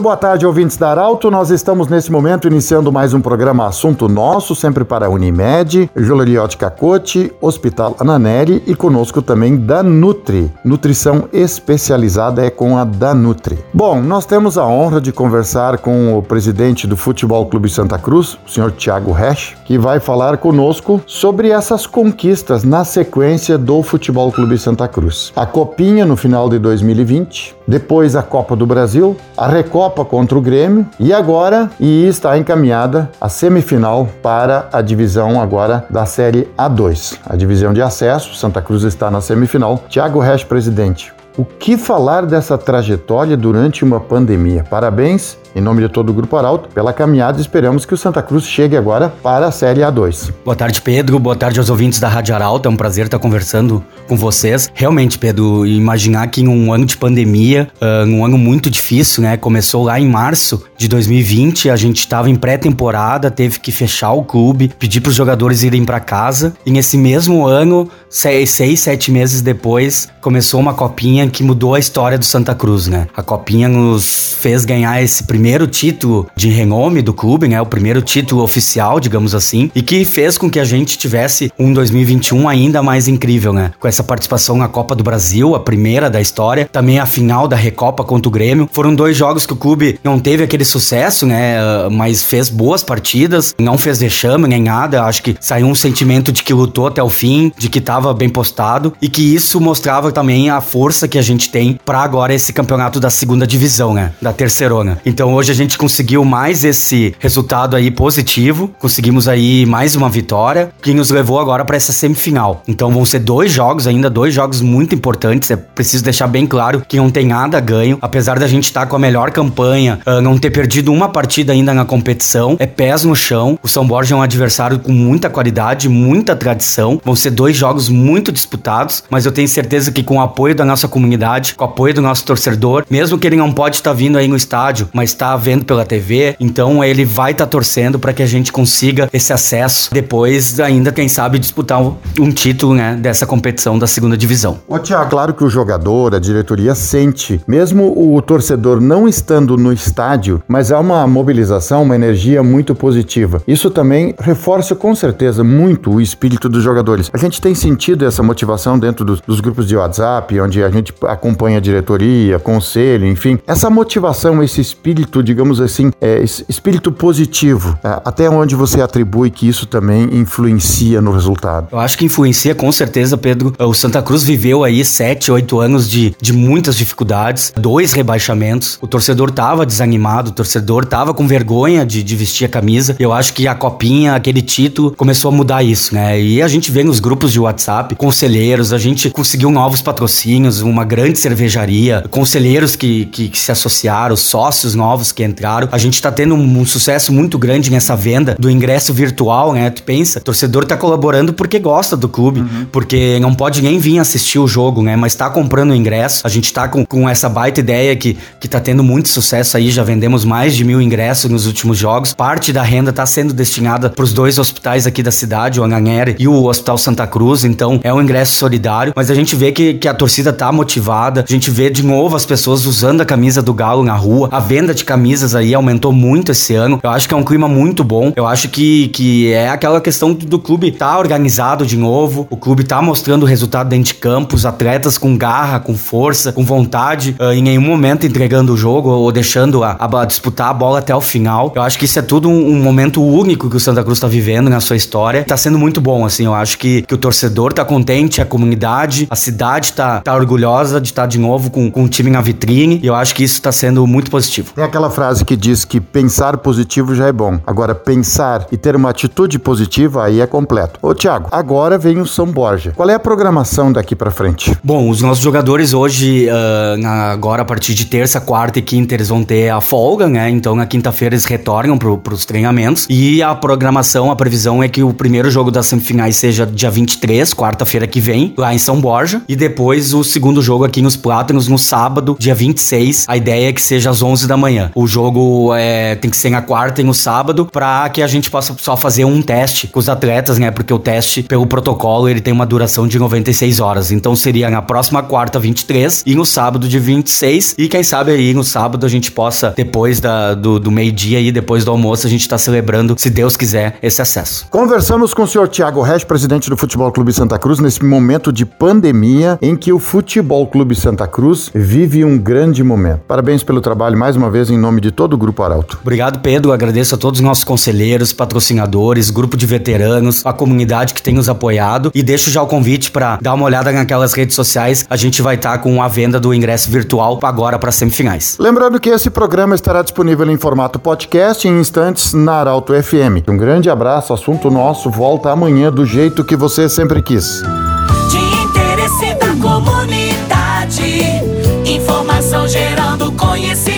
Muito boa tarde, ouvintes da Arauto. Nós estamos nesse momento iniciando mais um programa Assunto Nosso, sempre para a Unimed, Joleriot Cacote, Hospital Ananeri e conosco também da Nutri. Nutrição especializada é com a Danutri. Bom, nós temos a honra de conversar com o presidente do Futebol Clube Santa Cruz, o senhor Tiago Resch, que vai falar conosco sobre essas conquistas na sequência do Futebol Clube Santa Cruz. A Copinha no final de 2020, depois a Copa do Brasil, a Recopa contra o Grêmio e agora e está encaminhada a semifinal para a divisão agora da Série A2, a divisão de acesso. Santa Cruz está na semifinal. Tiago Resch, presidente. O que falar dessa trajetória durante uma pandemia? Parabéns em nome de todo o Grupo Arauto, pela caminhada, esperamos que o Santa Cruz chegue agora para a Série A2. Boa tarde, Pedro. Boa tarde aos ouvintes da Rádio Arauto. É um prazer estar conversando com vocês. Realmente, Pedro, imaginar que em um ano de pandemia, uh, um ano muito difícil, né? Começou lá em março de 2020, a gente estava em pré-temporada, teve que fechar o clube, pedir para os jogadores irem para casa. E nesse mesmo ano, seis, seis, sete meses depois, começou uma copinha que mudou a história do Santa Cruz, né? A copinha nos fez ganhar esse primeiro primeiro título de renome do clube, né? O primeiro título oficial, digamos assim, e que fez com que a gente tivesse um 2021 ainda mais incrível, né? Com essa participação na Copa do Brasil, a primeira da história, também a final da Recopa contra o Grêmio. Foram dois jogos que o clube não teve aquele sucesso, né? Mas fez boas partidas, não fez vexame nem nada. Acho que saiu um sentimento de que lutou até o fim, de que estava bem postado e que isso mostrava também a força que a gente tem para agora esse campeonato da segunda divisão, né? Da terceirona. Então então hoje a gente conseguiu mais esse resultado aí positivo, conseguimos aí mais uma vitória, que nos levou agora para essa semifinal. Então vão ser dois jogos ainda, dois jogos muito importantes. É preciso deixar bem claro que não tem nada ganho, apesar da gente estar tá com a melhor campanha, uh, não ter perdido uma partida ainda na competição, é pés no chão. O São Borja é um adversário com muita qualidade, muita tradição. Vão ser dois jogos muito disputados, mas eu tenho certeza que com o apoio da nossa comunidade, com o apoio do nosso torcedor, mesmo que ele não pode estar tá vindo aí no estádio, mas está vendo pela TV, então ele vai estar tá torcendo para que a gente consiga esse acesso depois ainda quem sabe disputar um, um título, né, dessa competição da segunda divisão. Ô Tiago, claro que o jogador, a diretoria sente, mesmo o torcedor não estando no estádio, mas há uma mobilização, uma energia muito positiva. Isso também reforça com certeza muito o espírito dos jogadores. A gente tem sentido essa motivação dentro dos, dos grupos de WhatsApp, onde a gente acompanha a diretoria, conselho, enfim. Essa motivação, esse espírito espírito, digamos assim, é, espírito positivo, é, até onde você atribui que isso também influencia no resultado? Eu acho que influencia com certeza, Pedro. O Santa Cruz viveu aí sete, oito anos de, de muitas dificuldades, dois rebaixamentos. O torcedor tava desanimado, o torcedor tava com vergonha de, de vestir a camisa. Eu acho que a copinha, aquele título, começou a mudar isso, né? E a gente vê nos grupos de WhatsApp, conselheiros, a gente conseguiu novos patrocínios, uma grande cervejaria, conselheiros que, que, que se associaram, sócios novos novos que entraram. A gente tá tendo um, um, sucesso muito grande nessa venda do ingresso virtual, né? Tu pensa, o torcedor tá colaborando porque gosta do clube, uhum. porque não pode nem vir assistir o jogo, né? Mas tá comprando o ingresso. A gente tá com, com essa baita ideia que, que tá tendo muito sucesso aí, já vendemos mais de mil ingressos nos últimos jogos. Parte da renda tá sendo destinada pros dois hospitais aqui da cidade, o Anhanguera e o Hospital Santa Cruz, então é um ingresso solidário, mas a gente vê que, que a torcida tá motivada, a gente vê de novo as pessoas usando a camisa do Galo na rua, a venda de camisas aí aumentou muito esse ano. Eu acho que é um clima muito bom. Eu acho que, que é aquela questão do clube tá organizado de novo, o clube tá mostrando o resultado dentro de campo, os atletas com garra, com força, com vontade, uh, em nenhum momento entregando o jogo ou deixando a, a, disputar a bola até o final. Eu acho que isso é tudo um, um, momento único que o Santa Cruz tá vivendo na sua história. Tá sendo muito bom, assim. Eu acho que, que o torcedor tá contente, a comunidade, a cidade tá, tá orgulhosa de estar tá de novo com, com o time na vitrine. E eu acho que isso tá sendo muito positivo. Tem aquela frase que diz que pensar positivo já é bom. Agora, pensar e ter uma atitude positiva aí é completo. Ô, Thiago, agora vem o São Borja. Qual é a programação daqui para frente? Bom, os nossos jogadores hoje, uh, agora a partir de terça, quarta e quinta, eles vão ter a folga, né? Então, na quinta-feira, eles retornam pro, pros treinamentos. E a programação, a previsão é que o primeiro jogo das semifinais seja dia 23, quarta-feira que vem, lá em São Borja. E depois o segundo jogo aqui nos Plátanos, no sábado, dia 26. A ideia é que seja às 11 da manhã. O jogo é, tem que ser na quarta e no sábado para que a gente possa só fazer um teste com os atletas, né? Porque o teste, pelo protocolo, ele tem uma duração de 96 horas. Então seria na próxima quarta, 23, e no sábado de 26. E quem sabe aí no sábado a gente possa, depois da, do, do meio-dia e depois do almoço, a gente tá celebrando, se Deus quiser, esse acesso. Conversamos com o senhor Tiago Resch, presidente do Futebol Clube Santa Cruz, nesse momento de pandemia em que o Futebol Clube Santa Cruz vive um grande momento. Parabéns pelo trabalho mais uma vez em nome de todo o Grupo Arauto. Obrigado, Pedro. Agradeço a todos os nossos conselheiros, patrocinadores, grupo de veteranos, a comunidade que tem nos apoiado. E deixo já o convite para dar uma olhada naquelas redes sociais. A gente vai estar tá com a venda do ingresso virtual agora para semifinais. Lembrando que esse programa estará disponível em formato podcast em instantes na Arauto FM. Um grande abraço. Assunto nosso volta amanhã do jeito que você sempre quis. De interesse da comunidade, informação gerando conhecimento